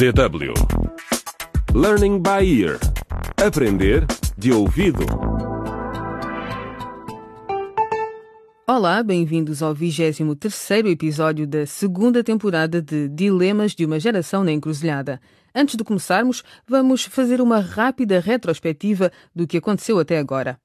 DW Learning by Ear Aprender de ouvido. Olá, bem-vindos ao 23º episódio da segunda temporada de Dilemas de uma Geração na Encruzilhada. Antes de começarmos, vamos fazer uma rápida retrospectiva do que aconteceu até agora.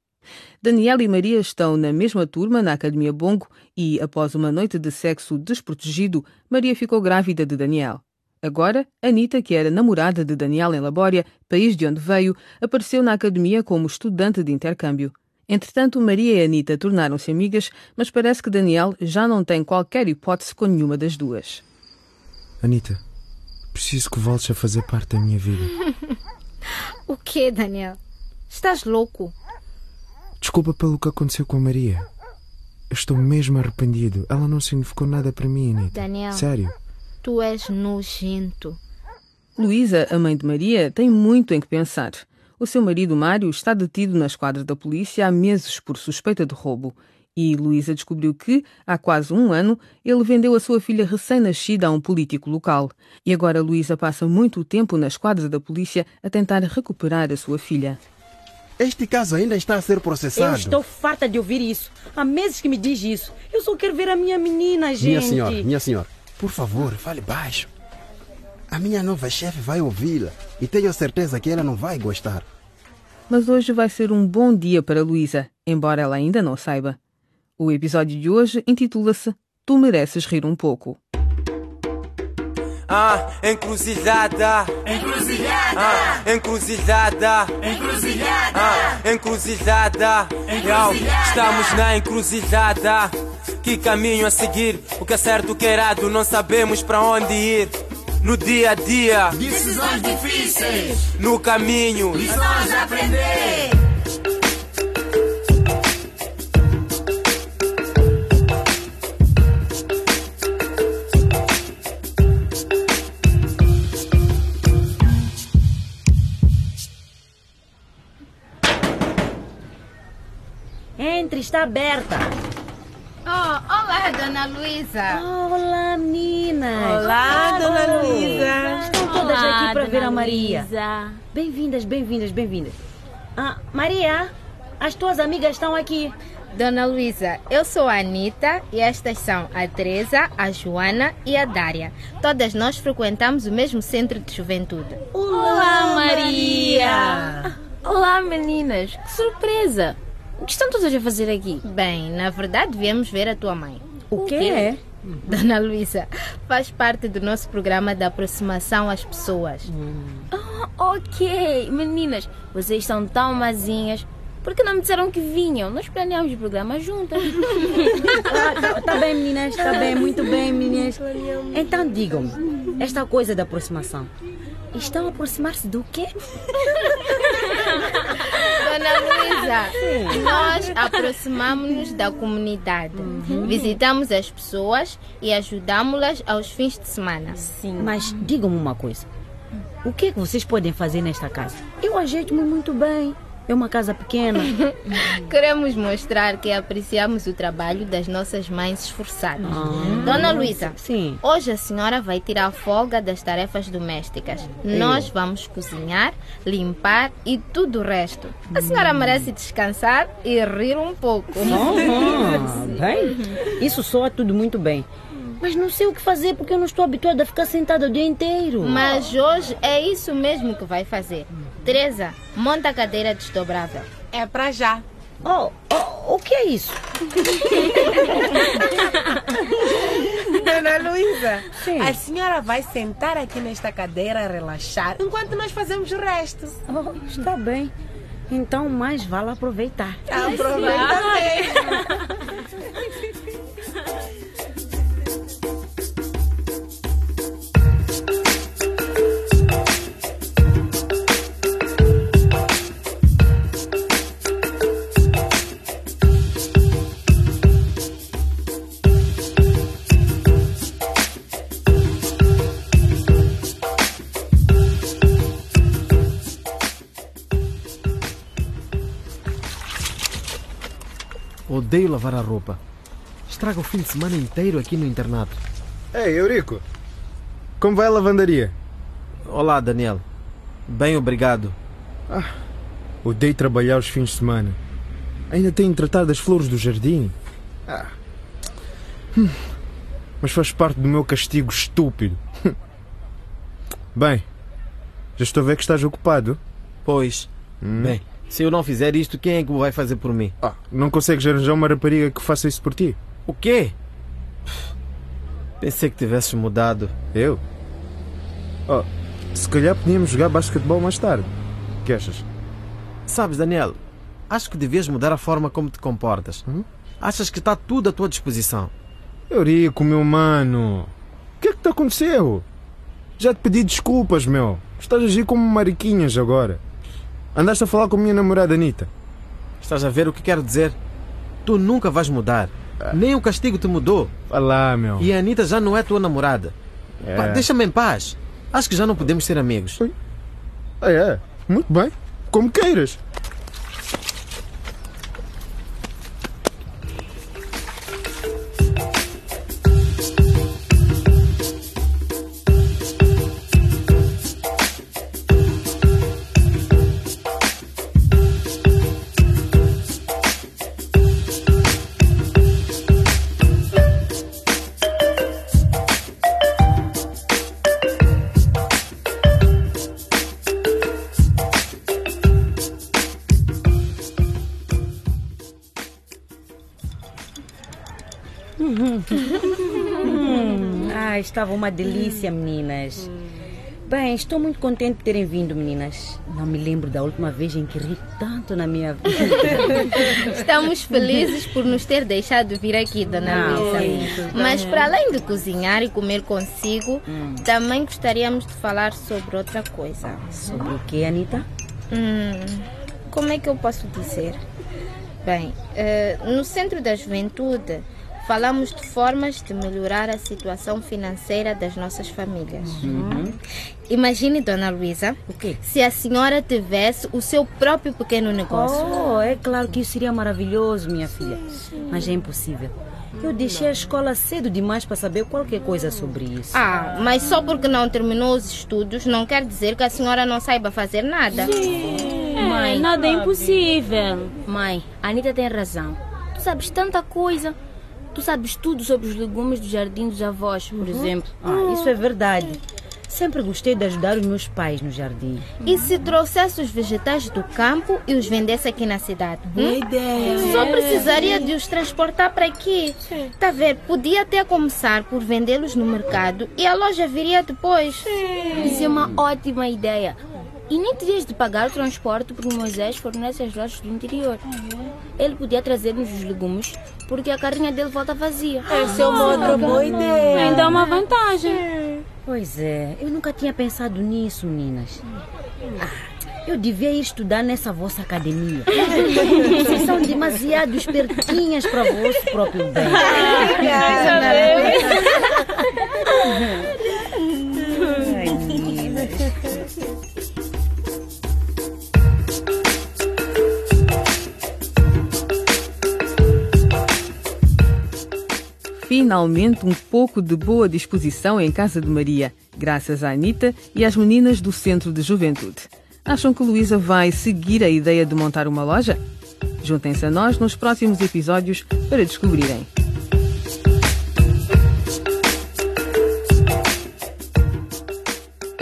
Daniela e Maria estão na mesma turma na Academia Bongo e, após uma noite de sexo desprotegido, Maria ficou grávida de Daniel. Agora, Anita, que era namorada de Daniel em Labória, país de onde veio, apareceu na academia como estudante de intercâmbio. Entretanto, Maria e Anita tornaram-se amigas, mas parece que Daniel já não tem qualquer hipótese com nenhuma das duas. Anita, preciso que voltes a fazer parte da minha vida. O que, Daniel? Estás louco? Desculpa pelo que aconteceu com a Maria. Eu estou mesmo arrependido. Ela não significou nada para mim, Anita. Daniel. Sério. Tu és nojento. Luísa, a mãe de Maria, tem muito em que pensar. O seu marido Mário está detido na esquadra da polícia há meses por suspeita de roubo. E Luísa descobriu que, há quase um ano, ele vendeu a sua filha recém-nascida a um político local. E agora Luísa passa muito tempo na esquadra da polícia a tentar recuperar a sua filha. Este caso ainda está a ser Eu processado. estou farta de ouvir isso. Há meses que me diz isso. Eu só quero ver a minha menina, gente. Minha senhora, minha senhora, por favor, fale baixo. A minha nova chefe vai ouvi-la e tenho certeza que ela não vai gostar. Mas hoje vai ser um bom dia para Luísa, embora ela ainda não saiba. O episódio de hoje intitula-se Tu mereces rir um pouco. Ah, encruzilhada. Encruzilhada. Ah, encruzilhada. Encruzilhada. Ah, encruzilhada. Yo, estamos na encruzilhada. Que caminho a seguir? O que é certo, o que é errado, não sabemos para onde ir. No dia a dia, Decisões difíceis, no caminho. lições a aprender. Entre, está aberta. Oh, olá, dona Luísa. Olá, meninas. Olá, dona Luísa. Estão todas aqui para ver a Maria. Bem-vindas, bem-vindas, bem-vindas. Ah, Maria, as tuas amigas estão aqui. Dona Luísa, eu sou a Anitta e estas são a Teresa, a Joana e a Dária. Todas nós frequentamos o mesmo centro de juventude. Olá, Maria! Olá, meninas! Que surpresa! O que estão todas a fazer aqui? Bem, na verdade viemos ver a tua mãe. O que é? Dona Luísa, faz parte do nosso programa de aproximação às pessoas. Ah, ok! Meninas, vocês são tão mazinhas. Por que não me disseram que vinham? Nós planeamos o programa juntas. Ah, tá bem, meninas, tá bem, muito bem, meninas. Então digam-me, esta coisa da aproximação. Estão a aproximar-se do quê? Dona Luísa, nós aproximamos-nos da comunidade. Visitamos as pessoas e ajudamos-las aos fins de semana. Mas digam-me uma coisa. O que é que vocês podem fazer nesta casa? Eu ajeito-me muito bem. É uma casa pequena. Queremos mostrar que apreciamos o trabalho das nossas mães esforçadas. Dona Luísa, Sim. hoje a senhora vai tirar folga das tarefas domésticas. Nós vamos cozinhar, limpar e tudo o resto. A senhora merece descansar e rir um pouco. Ah, bem, isso soa tudo muito bem. Mas não sei o que fazer porque eu não estou habituada a ficar sentada o dia inteiro. Mas hoje é isso mesmo que vai fazer. Teresa, monta a cadeira desdobrável. É pra já. Oh, oh, o que é isso? Dona Luísa, a senhora vai sentar aqui nesta cadeira, relaxar, enquanto nós fazemos o resto. Oh, está bem. Então, mais vale aproveitar. Aproveita bem. Odeio lavar a roupa. Estraga o fim de semana inteiro aqui no internato. Ei, Eurico, como vai a lavandaria? Olá, Daniel. Bem, obrigado. Ah, odeio trabalhar os fins de semana. Ainda tenho de tratar das flores do jardim. Ah. Hum. Mas faz parte do meu castigo estúpido. Bem, já estou a ver que estás ocupado. Pois. Hum. Bem, se eu não fizer isto, quem é que vai fazer por mim? Ah, não consegues arranjar uma rapariga que faça isso por ti? O quê? Pensei que tivesses mudado. Eu? Oh, se calhar podíamos jogar basquetebol mais tarde. O que achas? Sabes, Daniel, acho que devias mudar a forma como te comportas. Hum? Achas que está tudo à tua disposição. Eurico, meu mano. O que é que te aconteceu? Já te pedi desculpas, meu. Estás a agir como mariquinhas agora. Andaste a falar com a minha namorada Anitta. Estás a ver o que quero dizer? Tu nunca vais mudar. Nem o castigo te mudou. Vá meu. E a Anitta já não é tua namorada. É. Deixa-me em paz. Acho que já não podemos ser amigos. Ah, é? Muito bem. Como queiras. Hum, ah, estava uma delícia, meninas. Bem, estou muito contente de terem vindo, meninas. Não me lembro da última vez em que ri tanto na minha vida. Estamos felizes por nos ter deixado vir aqui, Dona Luísa. Mas para além de cozinhar e comer consigo, hum. também gostaríamos de falar sobre outra coisa. Sobre o que, Anitta? Hum, como é que eu posso dizer? Bem, uh, no Centro da Juventude falamos de formas de melhorar a situação financeira das nossas famílias. Uhum. Imagine, Dona Luísa, se a senhora tivesse o seu próprio pequeno negócio. Oh, é claro que isso seria maravilhoso, minha filha. Mas é impossível. Eu deixei a escola cedo demais para saber qualquer coisa sobre isso. Ah, mas só porque não terminou os estudos não quer dizer que a senhora não saiba fazer nada. Sim. É, mãe, nada é impossível. Mãe, a Anitta tem razão. Tu sabes tanta coisa. Tu sabes tudo sobre os legumes do jardim dos avós, por uhum. exemplo. Ah, isso é verdade. Sempre gostei de ajudar os meus pais no jardim. E se trouxesse os vegetais do campo e os vendesse aqui na cidade? Boa hum? ideia! Só precisaria de os transportar para aqui. Está a ver? Podia até começar por vendê-los no mercado e a loja viria depois. Sim. Isso é uma ótima ideia. E nem terias de pagar o transporte porque Moisés fornece as lojas do interior. Ele podia trazer-nos os legumes porque a carrinha dele volta vazia. Essa é uma outra boa ideia. Ainda é uma vantagem. Pois é, eu nunca tinha pensado nisso, meninas. Ah, eu devia ir estudar nessa vossa academia. Vocês são demasiado espertinhas para o vosso próprio bem. Ai, finalmente um pouco de boa disposição em casa de Maria, graças à Anitta e às meninas do Centro de Juventude. Acham que Luísa vai seguir a ideia de montar uma loja? Juntem-se a nós nos próximos episódios para descobrirem.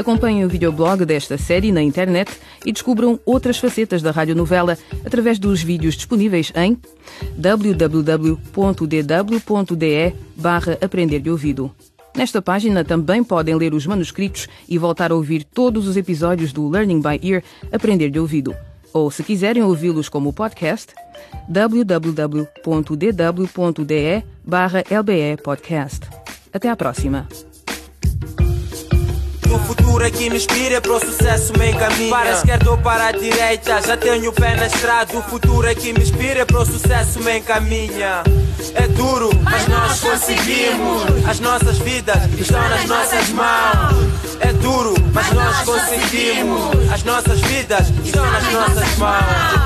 Acompanhem o videoblog desta série na internet e descubram outras facetas da radionovela através dos vídeos disponíveis em www.dw.de barra Aprender de Ouvido. Nesta página também podem ler os manuscritos e voltar a ouvir todos os episódios do Learning by Ear Aprender de Ouvido. Ou, se quiserem ouvi-los como podcast, www.dw.de barra LBE Podcast. Até à próxima! É que me inspira para o sucesso me encaminha. Para a esquerda ou para a direita Já tenho o pé na estrada. O futuro é que me inspira para o sucesso me encaminha. É duro, mas nós conseguimos. As nossas vidas estão nas nossas mãos. É duro, mas nós conseguimos. As nossas vidas estão nas nossas mãos